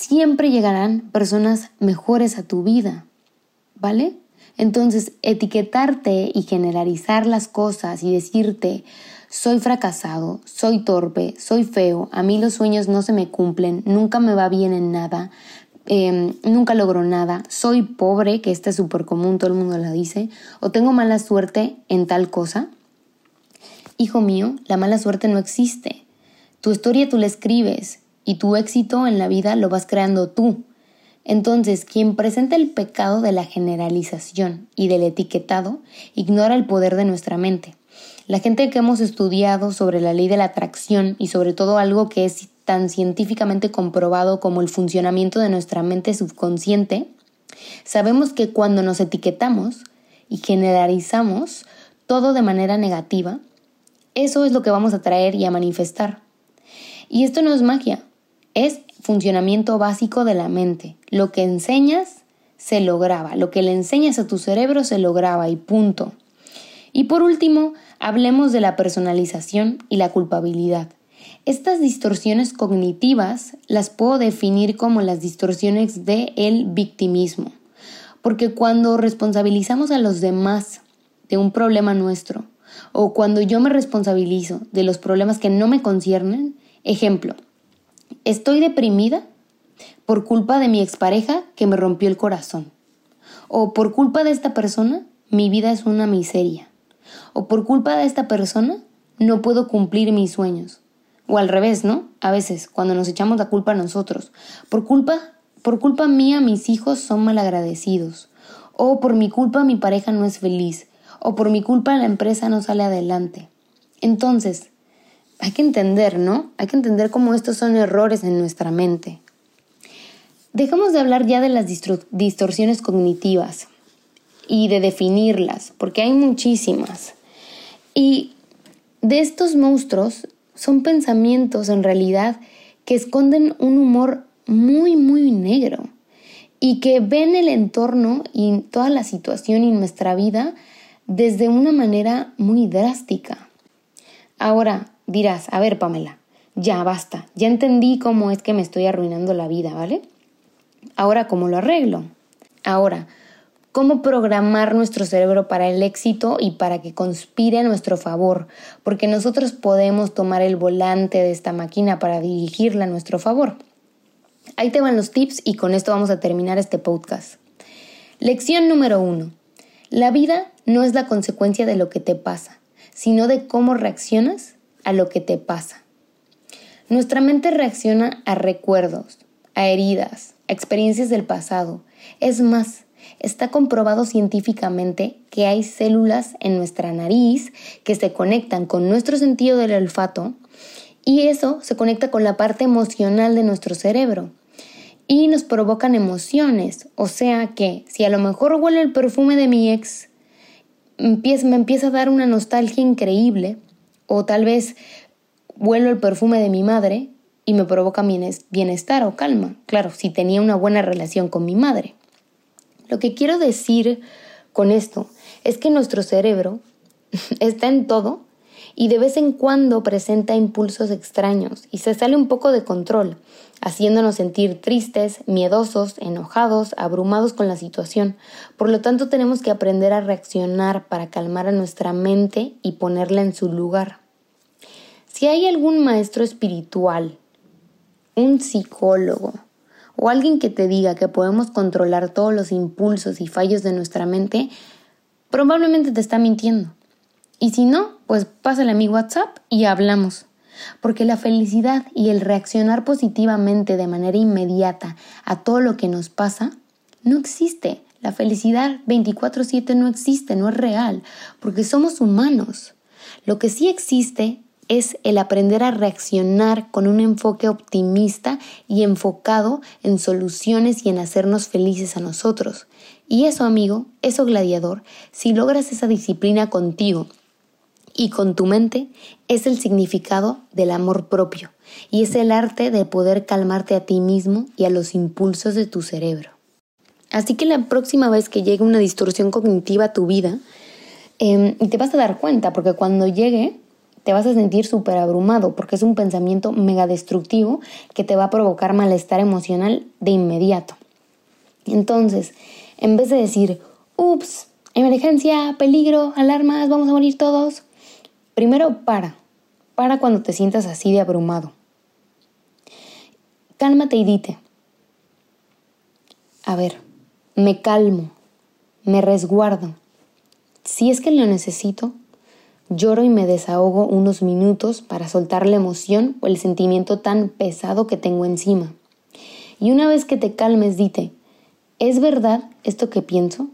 Siempre llegarán personas mejores a tu vida, ¿vale? Entonces, etiquetarte y generalizar las cosas y decirte, soy fracasado, soy torpe, soy feo, a mí los sueños no se me cumplen, nunca me va bien en nada, Em, nunca logro nada, soy pobre, que este es súper común, todo el mundo lo dice, o tengo mala suerte en tal cosa. Hijo mío, la mala suerte no existe. Tu historia tú la escribes y tu éxito en la vida lo vas creando tú. Entonces, quien presenta el pecado de la generalización y del etiquetado ignora el poder de nuestra mente. La gente que hemos estudiado sobre la ley de la atracción y sobre todo algo que es tan científicamente comprobado como el funcionamiento de nuestra mente subconsciente, sabemos que cuando nos etiquetamos y generalizamos todo de manera negativa, eso es lo que vamos a traer y a manifestar. Y esto no es magia, es funcionamiento básico de la mente. Lo que enseñas se lo graba, lo que le enseñas a tu cerebro se lo graba y punto. Y por último, hablemos de la personalización y la culpabilidad. Estas distorsiones cognitivas las puedo definir como las distorsiones del el victimismo, porque cuando responsabilizamos a los demás de un problema nuestro, o cuando yo me responsabilizo de los problemas que no me conciernen, ejemplo, estoy deprimida por culpa de mi expareja que me rompió el corazón, o por culpa de esta persona mi vida es una miseria, o por culpa de esta persona no puedo cumplir mis sueños. O al revés, ¿no? A veces, cuando nos echamos la culpa a nosotros. Por culpa, por culpa mía mis hijos son malagradecidos. O por mi culpa mi pareja no es feliz. O por mi culpa la empresa no sale adelante. Entonces, hay que entender, ¿no? Hay que entender cómo estos son errores en nuestra mente. Dejamos de hablar ya de las distorsiones cognitivas y de definirlas, porque hay muchísimas. Y de estos monstruos son pensamientos en realidad que esconden un humor muy, muy negro y que ven el entorno y toda la situación y nuestra vida desde una manera muy drástica. Ahora dirás, a ver Pamela, ya basta, ya entendí cómo es que me estoy arruinando la vida, ¿vale? Ahora, ¿cómo lo arreglo? Ahora, cómo programar nuestro cerebro para el éxito y para que conspire a nuestro favor, porque nosotros podemos tomar el volante de esta máquina para dirigirla a nuestro favor. Ahí te van los tips y con esto vamos a terminar este podcast. Lección número uno. La vida no es la consecuencia de lo que te pasa, sino de cómo reaccionas a lo que te pasa. Nuestra mente reacciona a recuerdos, a heridas, a experiencias del pasado. Es más, Está comprobado científicamente que hay células en nuestra nariz que se conectan con nuestro sentido del olfato y eso se conecta con la parte emocional de nuestro cerebro y nos provocan emociones. O sea que si a lo mejor huele el perfume de mi ex, me empieza a dar una nostalgia increíble o tal vez huelo el perfume de mi madre y me provoca bienestar o calma. Claro, si tenía una buena relación con mi madre. Lo que quiero decir con esto es que nuestro cerebro está en todo y de vez en cuando presenta impulsos extraños y se sale un poco de control, haciéndonos sentir tristes, miedosos, enojados, abrumados con la situación. Por lo tanto, tenemos que aprender a reaccionar para calmar a nuestra mente y ponerla en su lugar. Si hay algún maestro espiritual, un psicólogo o alguien que te diga que podemos controlar todos los impulsos y fallos de nuestra mente, probablemente te está mintiendo. Y si no, pues pásale a mi WhatsApp y hablamos. Porque la felicidad y el reaccionar positivamente de manera inmediata a todo lo que nos pasa no existe. La felicidad 24/7 no existe, no es real, porque somos humanos. Lo que sí existe es el aprender a reaccionar con un enfoque optimista y enfocado en soluciones y en hacernos felices a nosotros. Y eso, amigo, eso gladiador, si logras esa disciplina contigo y con tu mente, es el significado del amor propio y es el arte de poder calmarte a ti mismo y a los impulsos de tu cerebro. Así que la próxima vez que llegue una distorsión cognitiva a tu vida, em, y te vas a dar cuenta, porque cuando llegue, te vas a sentir súper abrumado porque es un pensamiento mega destructivo que te va a provocar malestar emocional de inmediato. Entonces, en vez de decir, ups, emergencia, peligro, alarmas, vamos a morir todos, primero para, para cuando te sientas así de abrumado. Cálmate y dite, a ver, me calmo, me resguardo. Si es que lo necesito, Lloro y me desahogo unos minutos para soltar la emoción o el sentimiento tan pesado que tengo encima. Y una vez que te calmes, dite, ¿es verdad esto que pienso?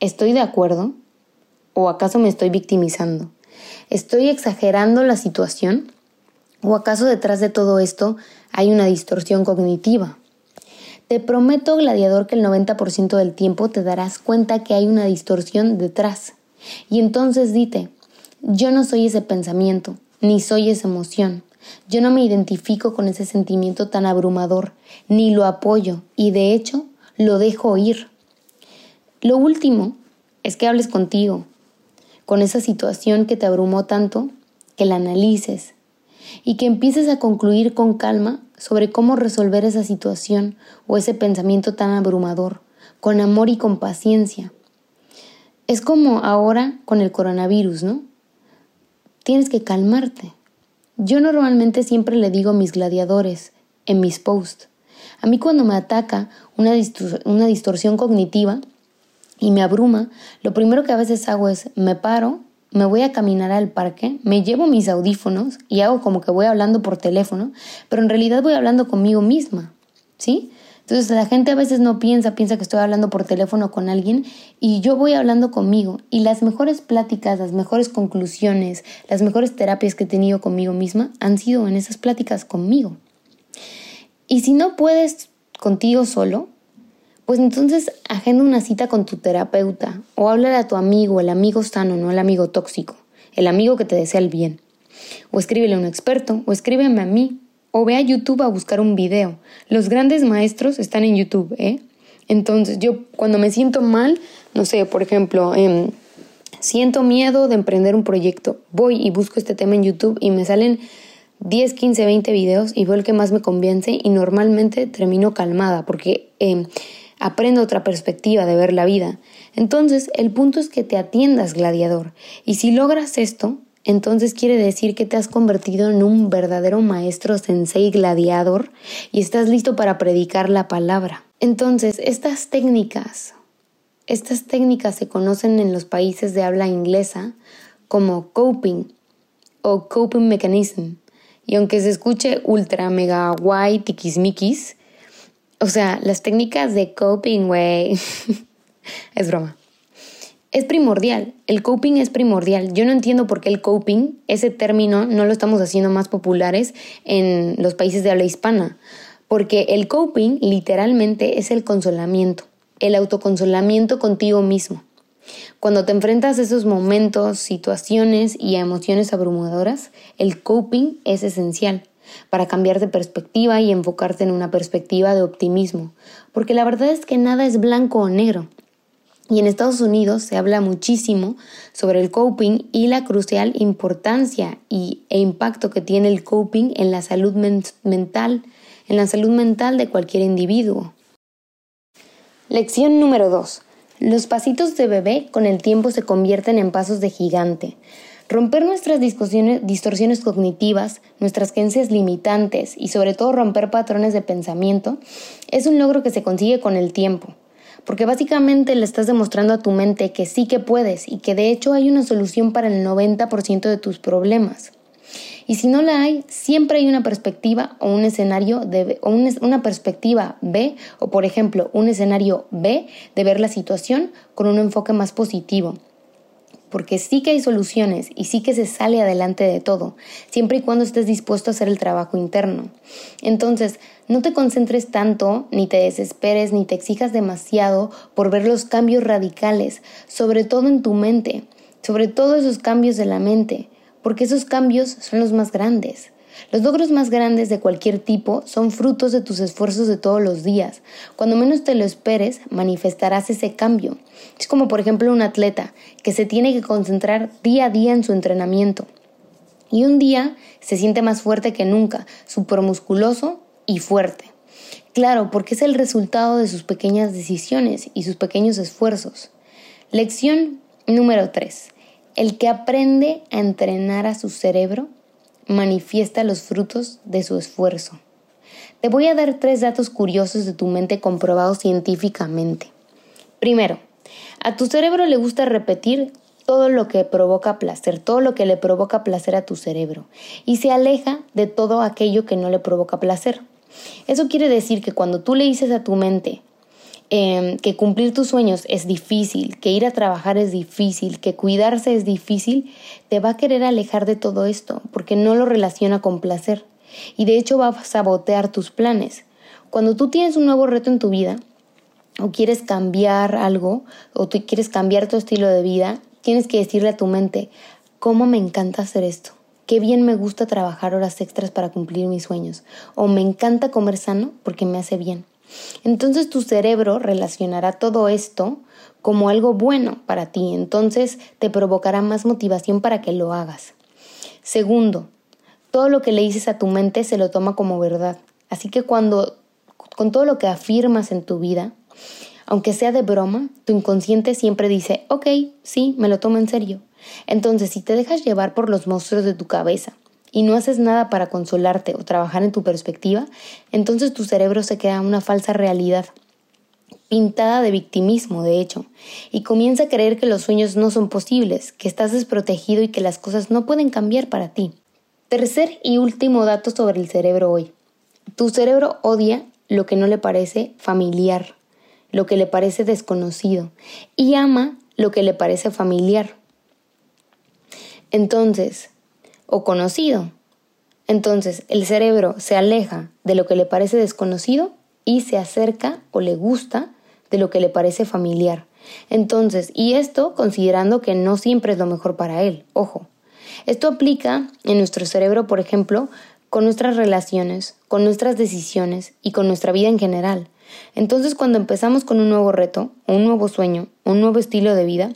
¿Estoy de acuerdo? ¿O acaso me estoy victimizando? ¿Estoy exagerando la situación? ¿O acaso detrás de todo esto hay una distorsión cognitiva? Te prometo, gladiador, que el 90% del tiempo te darás cuenta que hay una distorsión detrás. Y entonces dite, yo no soy ese pensamiento, ni soy esa emoción. Yo no me identifico con ese sentimiento tan abrumador, ni lo apoyo, y de hecho lo dejo ir. Lo último es que hables contigo, con esa situación que te abrumó tanto, que la analices y que empieces a concluir con calma sobre cómo resolver esa situación o ese pensamiento tan abrumador, con amor y con paciencia. Es como ahora con el coronavirus, ¿no? tienes que calmarte. Yo normalmente siempre le digo a mis gladiadores en mis posts, a mí cuando me ataca una, una distorsión cognitiva y me abruma, lo primero que a veces hago es me paro, me voy a caminar al parque, me llevo mis audífonos y hago como que voy hablando por teléfono, pero en realidad voy hablando conmigo misma, ¿sí? Entonces la gente a veces no piensa, piensa que estoy hablando por teléfono con alguien y yo voy hablando conmigo. Y las mejores pláticas, las mejores conclusiones, las mejores terapias que he tenido conmigo misma han sido en esas pláticas conmigo. Y si no puedes contigo solo, pues entonces agenda una cita con tu terapeuta o háblale a tu amigo, el amigo sano, no el amigo tóxico, el amigo que te desea el bien. O escríbele a un experto o escríbeme a mí o ve a YouTube a buscar un video. Los grandes maestros están en YouTube, ¿eh? Entonces yo cuando me siento mal, no sé, por ejemplo, em, siento miedo de emprender un proyecto, voy y busco este tema en YouTube y me salen 10, 15, 20 videos y veo el que más me convence y normalmente termino calmada porque em, aprendo otra perspectiva de ver la vida. Entonces el punto es que te atiendas, gladiador. Y si logras esto, entonces quiere decir que te has convertido en un verdadero maestro sensei gladiador y estás listo para predicar la palabra. Entonces, estas técnicas, estas técnicas se conocen en los países de habla inglesa como coping o coping mechanism. Y aunque se escuche ultra mega guay, tiquismiquis, o sea, las técnicas de coping, güey, es broma. Es primordial, el coping es primordial. Yo no entiendo por qué el coping, ese término, no lo estamos haciendo más populares en los países de habla hispana, porque el coping literalmente es el consolamiento, el autoconsolamiento contigo mismo. Cuando te enfrentas a esos momentos, situaciones y emociones abrumadoras, el coping es esencial para cambiar de perspectiva y enfocarte en una perspectiva de optimismo, porque la verdad es que nada es blanco o negro. Y en Estados Unidos se habla muchísimo sobre el coping y la crucial importancia y, e impacto que tiene el coping en la salud mental, en la salud mental de cualquier individuo. Lección número 2. Los pasitos de bebé con el tiempo se convierten en pasos de gigante. Romper nuestras distorsiones cognitivas, nuestras creencias limitantes y sobre todo romper patrones de pensamiento es un logro que se consigue con el tiempo, porque básicamente le estás demostrando a tu mente que sí que puedes y que de hecho hay una solución para el 90% de tus problemas. Y si no la hay, siempre hay una perspectiva o un escenario de, o una perspectiva B o por ejemplo un escenario B de ver la situación con un enfoque más positivo. Porque sí que hay soluciones y sí que se sale adelante de todo, siempre y cuando estés dispuesto a hacer el trabajo interno. Entonces, no te concentres tanto, ni te desesperes, ni te exijas demasiado por ver los cambios radicales, sobre todo en tu mente, sobre todo esos cambios de la mente porque esos cambios son los más grandes. Los logros más grandes de cualquier tipo son frutos de tus esfuerzos de todos los días. Cuando menos te lo esperes, manifestarás ese cambio. Es como por ejemplo un atleta que se tiene que concentrar día a día en su entrenamiento. Y un día se siente más fuerte que nunca, musculoso y fuerte. Claro, porque es el resultado de sus pequeñas decisiones y sus pequeños esfuerzos. Lección número 3. El que aprende a entrenar a su cerebro manifiesta los frutos de su esfuerzo. Te voy a dar tres datos curiosos de tu mente comprobados científicamente. Primero, a tu cerebro le gusta repetir todo lo que provoca placer, todo lo que le provoca placer a tu cerebro, y se aleja de todo aquello que no le provoca placer. Eso quiere decir que cuando tú le dices a tu mente, Em, que cumplir tus sueños es difícil, que ir a trabajar es difícil, que cuidarse es difícil, te va a querer alejar de todo esto porque no lo relaciona con placer y de hecho va a sabotear tus planes. Cuando tú tienes un nuevo reto en tu vida o quieres cambiar algo o tú quieres cambiar tu estilo de vida, tienes que decirle a tu mente, ¿cómo me encanta hacer esto? Qué bien me gusta trabajar horas extras para cumplir mis sueños. O me encanta comer sano porque me hace bien. Entonces tu cerebro relacionará todo esto como algo bueno para ti, entonces te provocará más motivación para que lo hagas. Segundo, todo lo que le dices a tu mente se lo toma como verdad. Así que cuando con todo lo que afirmas en tu vida, aunque sea de broma, tu inconsciente siempre dice, ok, sí, me lo tomo en serio. Entonces, si te dejas llevar por los monstruos de tu cabeza, y no haces nada para consolarte o trabajar en tu perspectiva, entonces tu cerebro se queda una falsa realidad, pintada de victimismo, de hecho, y comienza a creer que los sueños no son posibles, que estás desprotegido y que las cosas no pueden cambiar para ti. Tercer y último dato sobre el cerebro hoy. Tu cerebro odia lo que no le parece familiar, lo que le parece desconocido, y ama lo que le parece familiar. Entonces, o conocido. Entonces el cerebro se aleja de lo que le parece desconocido y se acerca o le gusta de lo que le parece familiar. Entonces, y esto considerando que no siempre es lo mejor para él, ojo. Esto aplica en nuestro cerebro, por ejemplo, con nuestras relaciones, con nuestras decisiones y con nuestra vida en general. Entonces, cuando empezamos con un nuevo reto, un nuevo sueño, un nuevo estilo de vida,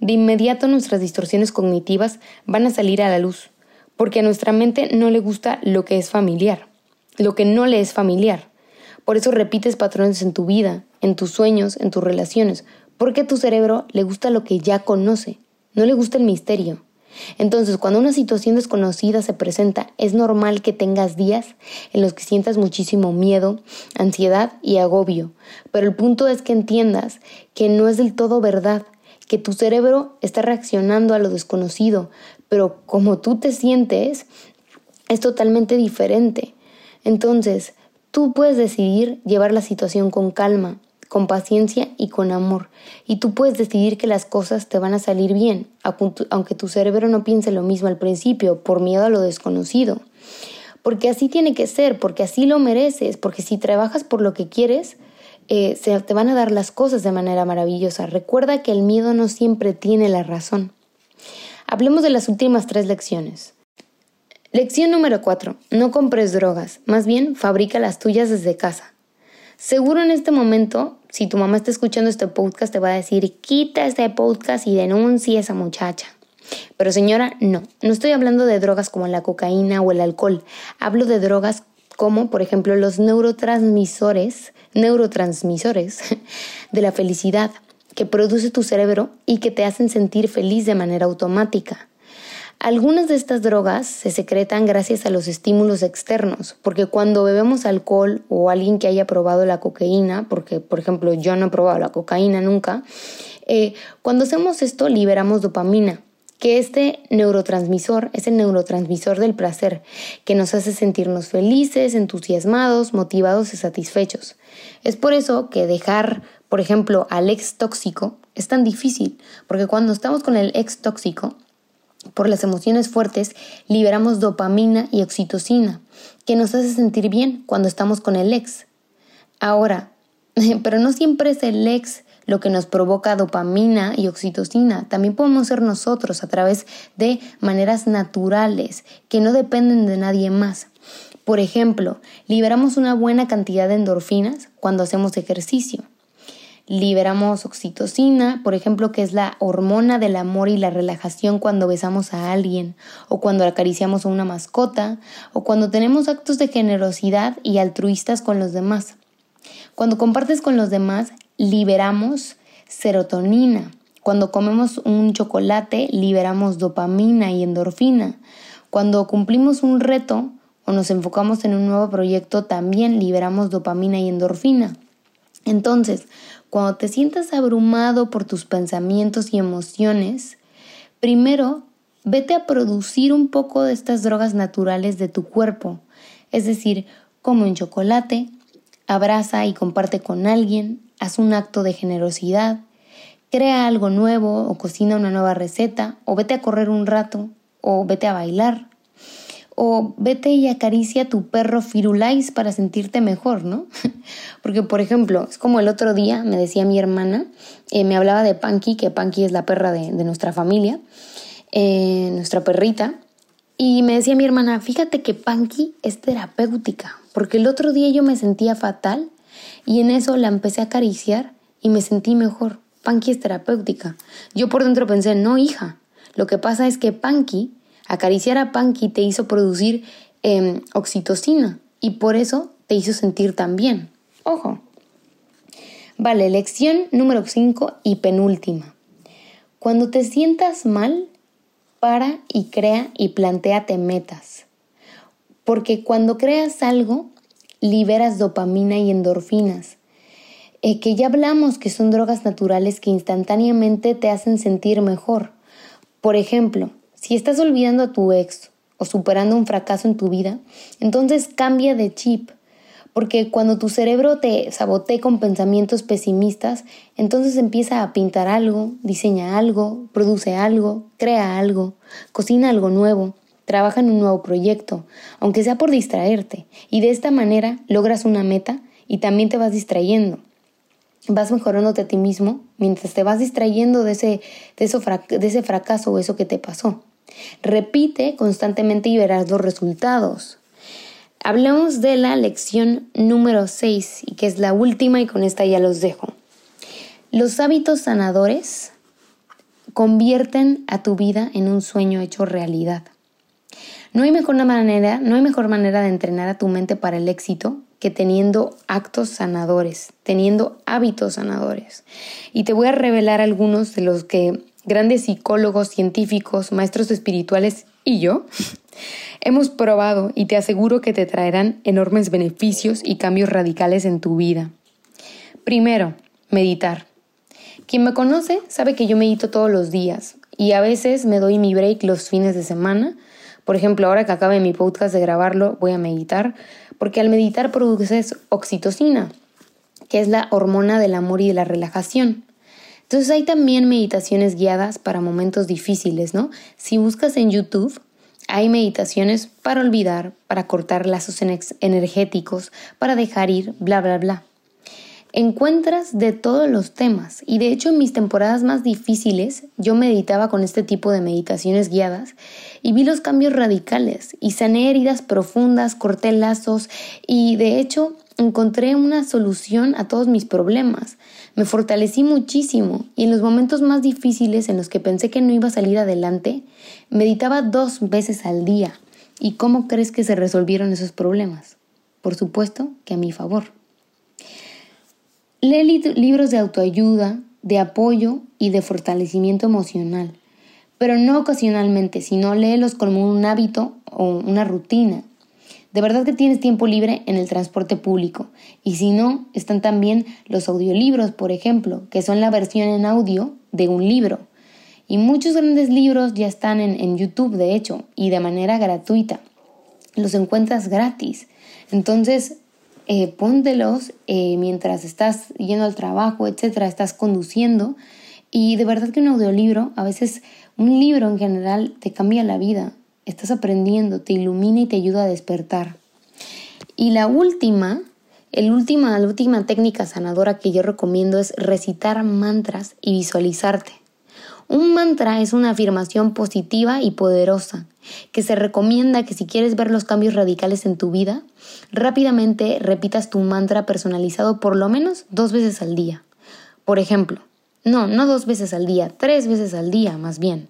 de inmediato nuestras distorsiones cognitivas van a salir a la luz porque a nuestra mente no le gusta lo que es familiar, lo que no le es familiar. Por eso repites patrones en tu vida, en tus sueños, en tus relaciones, porque a tu cerebro le gusta lo que ya conoce, no le gusta el misterio. Entonces, cuando una situación desconocida se presenta, es normal que tengas días en los que sientas muchísimo miedo, ansiedad y agobio, pero el punto es que entiendas que no es del todo verdad, que tu cerebro está reaccionando a lo desconocido, pero como tú te sientes es totalmente diferente. Entonces, tú puedes decidir llevar la situación con calma, con paciencia y con amor. Y tú puedes decidir que las cosas te van a salir bien, aunque tu cerebro no piense lo mismo al principio, por miedo a lo desconocido. Porque así tiene que ser, porque así lo mereces, porque si trabajas por lo que quieres, eh, se te van a dar las cosas de manera maravillosa. Recuerda que el miedo no siempre tiene la razón. Hablemos de las últimas tres lecciones. Lección número 4. No compres drogas, más bien fabrica las tuyas desde casa. Seguro en este momento, si tu mamá está escuchando este podcast, te va a decir, quita este podcast y denuncia a esa muchacha. Pero señora, no, no estoy hablando de drogas como la cocaína o el alcohol. Hablo de drogas como, por ejemplo, los neurotransmisores, neurotransmisores de la felicidad, que produce tu cerebro y que te hacen sentir feliz de manera automática. Algunas de estas drogas se secretan gracias a los estímulos externos, porque cuando bebemos alcohol o alguien que haya probado la cocaína, porque por ejemplo yo no he probado la cocaína nunca, eh, cuando hacemos esto liberamos dopamina, que este neurotransmisor es el neurotransmisor del placer, que nos hace sentirnos felices, entusiasmados, motivados y satisfechos. Es por eso que dejar, por ejemplo, al ex tóxico es tan difícil, porque cuando estamos con el ex tóxico, por las emociones fuertes, liberamos dopamina y oxitocina, que nos hace sentir bien cuando estamos con el ex. Ahora, pero no siempre es el ex lo que nos provoca dopamina y oxitocina. También podemos ser nosotros a través de maneras naturales que no dependen de nadie más. Por ejemplo, liberamos una buena cantidad de endorfinas cuando hacemos ejercicio liberamos oxitocina, por ejemplo, que es la hormona del amor y la relajación cuando besamos a alguien, o cuando acariciamos a una mascota, o cuando tenemos actos de generosidad y altruistas con los demás. Cuando compartes con los demás, liberamos serotonina. Cuando comemos un chocolate, liberamos dopamina y endorfina. Cuando cumplimos un reto o nos enfocamos en un nuevo proyecto, también liberamos dopamina y endorfina. Entonces, cuando te sientas abrumado por tus pensamientos y emociones, primero vete a producir un poco de estas drogas naturales de tu cuerpo, es decir, come un chocolate, abraza y comparte con alguien, haz un acto de generosidad, crea algo nuevo o cocina una nueva receta, o vete a correr un rato, o vete a bailar, o vete y acaricia a tu perro Firulais para sentirte mejor, ¿no? Porque, por ejemplo, es como el otro día me decía mi hermana, eh, me hablaba de Panky, que Panky es la perra de, nuestra familia, eh, nuestra perrita, y me decía mi hermana, fíjate que Panky es terapéutica, porque el otro día yo me sentía fatal y en eso la empecé a acariciar y me sentí mejor. Panky es terapéutica. Yo por dentro pensé, no, hija, lo que pasa es que Panky Acariciar a Panky te hizo producir em, oxitocina y por eso te hizo sentir tan bien. Ojo. Vale, lección número 5 y penúltima. Cuando te sientas mal, para y crea y planteate metas. Porque cuando creas algo, liberas dopamina y endorfinas, eh, que ya hablamos que son drogas naturales que instantáneamente te hacen sentir mejor. Por ejemplo, si estás olvidando a tu ex o superando un fracaso en tu vida, entonces cambia de chip. Porque cuando tu cerebro te sabotea con pensamientos pesimistas, entonces empieza a pintar algo, diseña algo, produce algo, crea algo, cocina algo nuevo, trabaja en un nuevo proyecto, aunque sea por distraerte. Y de esta manera logras una meta y también te vas distrayendo vas mejorándote a ti mismo mientras te vas distrayendo de ese, de, de ese fracaso o eso que te pasó. Repite constantemente y verás los resultados. Hablemos de la lección número 6 y que es la última y con esta ya los dejo. Los hábitos sanadores convierten a tu vida en un sueño hecho realidad. No hay mejor manera, no hay mejor manera de entrenar a tu mente para el éxito que teniendo actos sanadores, teniendo hábitos sanadores. Y te voy a revelar algunos de los que grandes psicólogos, científicos, maestros espirituales y yo hemos probado y te aseguro que te traerán enormes beneficios y cambios radicales en tu vida. Primero, meditar. Quien me conoce sabe que yo medito todos los días y a veces me doy mi break los fines de semana. Por ejemplo, ahora que acabe mi podcast de grabarlo, voy a meditar, porque al meditar produces oxitocina, que es la hormona del amor y de la relajación. Entonces hay también meditaciones guiadas para momentos difíciles, ¿no? Si buscas en YouTube, hay meditaciones para olvidar, para cortar lazos energéticos, para dejar ir, bla, bla, bla. Encuentras de todos los temas y de hecho en mis temporadas más difíciles yo meditaba con este tipo de meditaciones guiadas y vi los cambios radicales y sané heridas profundas, corté lazos y de hecho encontré una solución a todos mis problemas. Me fortalecí muchísimo y en los momentos más difíciles en los que pensé que no iba a salir adelante, meditaba dos veces al día. ¿Y cómo crees que se resolvieron esos problemas? Por supuesto que a mi favor. Lee libros de autoayuda, de apoyo y de fortalecimiento emocional. pero no ocasionalmente, sino léelos como un hábito o una rutina. De verdad que tienes tiempo libre en el transporte público. Y si no, están también los audiolibros, por ejemplo, que son la versión en audio de un libro. Y muchos grandes libros ya están en, YouTube, de hecho, y de manera gratuita. Los encuentras gratis. Entonces, eh, póntelos eh, mientras estás yendo al trabajo, etcétera, estás conduciendo. Y de verdad que un audiolibro, a veces un libro en general, te cambia la vida estás aprendiendo, te ilumina y te ayuda a despertar. Y la última, el última, la última técnica sanadora que yo recomiendo es recitar mantras y visualizarte. Un mantra es una afirmación positiva y poderosa que se recomienda que si quieres ver los cambios radicales en tu vida, rápidamente repitas tu mantra personalizado por lo menos dos veces al día. Por ejemplo, no, no dos veces al día, tres veces al día más bien.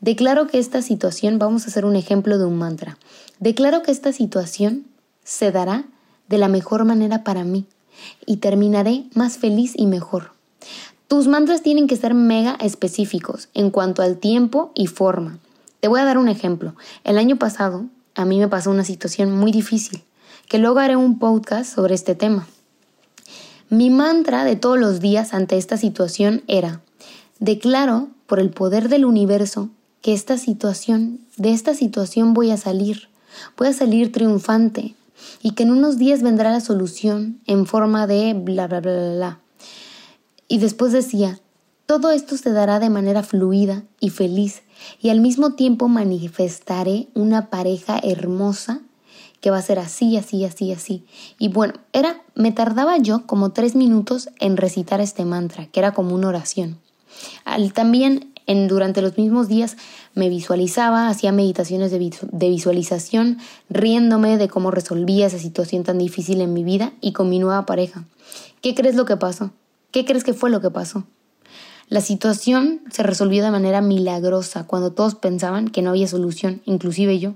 Declaro que esta situación, vamos a hacer un ejemplo de un mantra. Declaro que esta situación se dará de la mejor manera para mí y terminaré más feliz y mejor. Tus mantras tienen que ser mega específicos en cuanto al tiempo y forma. Te voy a dar un ejemplo. El año pasado a mí me pasó una situación muy difícil, que luego haré un podcast sobre este tema. Mi mantra de todos los días ante esta situación era, declaro por el poder del universo que esta situación, de esta situación voy a salir, voy a salir triunfante y que en unos días vendrá la solución en forma de bla, bla, bla, bla, bla. Y después decía, todo esto se dará de manera fluida y feliz y al mismo tiempo manifestaré una pareja hermosa que va a ser así, así, así, así. Y bueno, era, me tardaba yo como tres minutos en recitar este mantra, que era como una oración. Al, también en, durante los mismos días me visualizaba, hacía meditaciones de, de, visualización, riéndome de cómo resolvía esa situación tan difícil en mi vida y con mi nueva pareja. ¿Qué crees lo que pasó? ¿Qué crees que fue lo que pasó? La situación se resolvió de manera milagrosa cuando todos pensaban que no había solución, inclusive yo.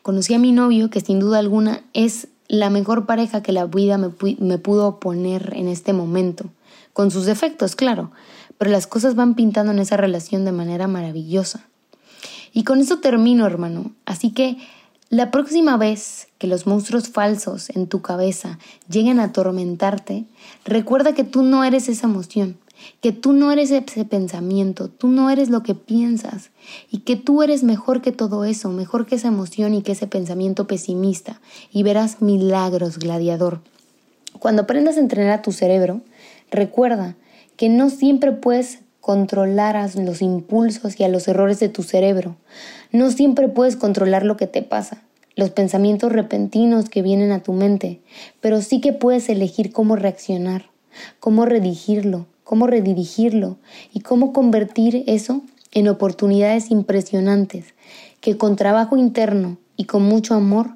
Conocí a mi novio, que sin duda alguna es la mejor pareja que la vida me, me pudo poner en este momento, con sus defectos, claro, pero las cosas van pintando en esa relación de manera maravillosa. Y con eso termino, hermano. Así que la próxima vez que los monstruos falsos en tu cabeza lleguen a atormentarte, recuerda que tú no eres esa emoción, que tú no eres ese pensamiento, tú no eres lo que piensas y que tú eres mejor que todo eso, mejor que esa emoción y que ese pensamiento pesimista y verás milagros, gladiador. Cuando aprendas a entrenar a tu cerebro, recuerda que no siempre puedes controlar a los impulsos y a los errores de tu cerebro. No siempre puedes controlar lo que te pasa, los pensamientos repentinos que vienen a tu mente, pero sí que puedes elegir cómo reaccionar, cómo redigirlo, cómo redirigirlo y cómo convertir eso en oportunidades impresionantes que con trabajo interno y con mucho amor,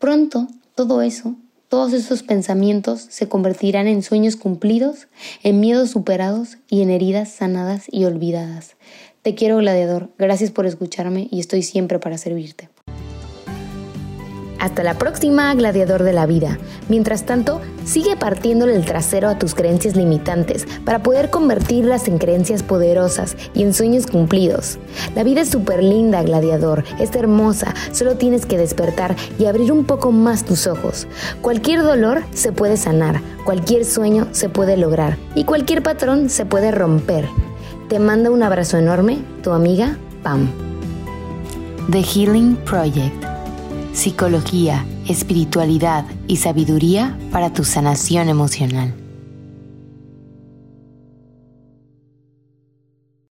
pronto todo eso todos esos pensamientos se convertirán en sueños cumplidos, en miedos superados y en heridas sanadas y olvidadas. Te quiero, gladiador. Gracias por escucharme y estoy siempre para servirte. Hasta la próxima, gladiador de la vida. Mientras tanto, sigue partiéndole el trasero a tus creencias limitantes para poder convertirlas en creencias poderosas y en sueños cumplidos. La vida es súper linda, gladiador, es hermosa, solo tienes que despertar y abrir un poco más tus ojos. Cualquier dolor se puede sanar, cualquier sueño se puede lograr y cualquier patrón se puede romper. Te mando un abrazo enorme, tu amiga Pam. The Healing Project psicología, espiritualidad y sabiduría para tu sanación emocional.